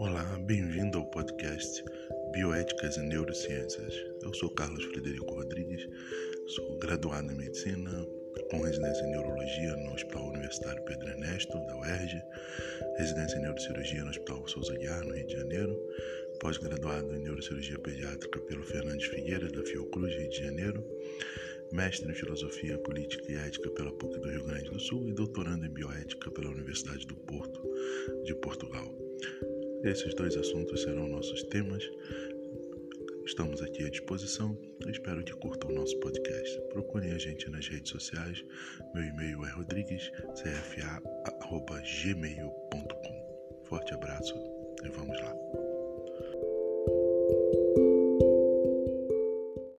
Olá, bem-vindo ao podcast Bioéticas e Neurociências. Eu sou Carlos Frederico Rodrigues, sou graduado em Medicina, com residência em Neurologia no Hospital Universitário Pedro Ernesto, da UERJ, residência em Neurocirurgia no Hospital Souza Guiar, no Rio de Janeiro, pós-graduado em Neurocirurgia Pediátrica pelo Fernandes Figueira, da Fiocruz, Rio de Janeiro, mestre em Filosofia Política e Ética pela PUC do Rio Grande do Sul e doutorando em Bioética pela Universidade do Porto, de Portugal. Esses dois assuntos serão nossos temas. Estamos aqui à disposição. espero que curtam o nosso podcast. Procurem a gente nas redes sociais. Meu e-mail é rodriguescfa.gmail.com. Forte abraço e vamos lá.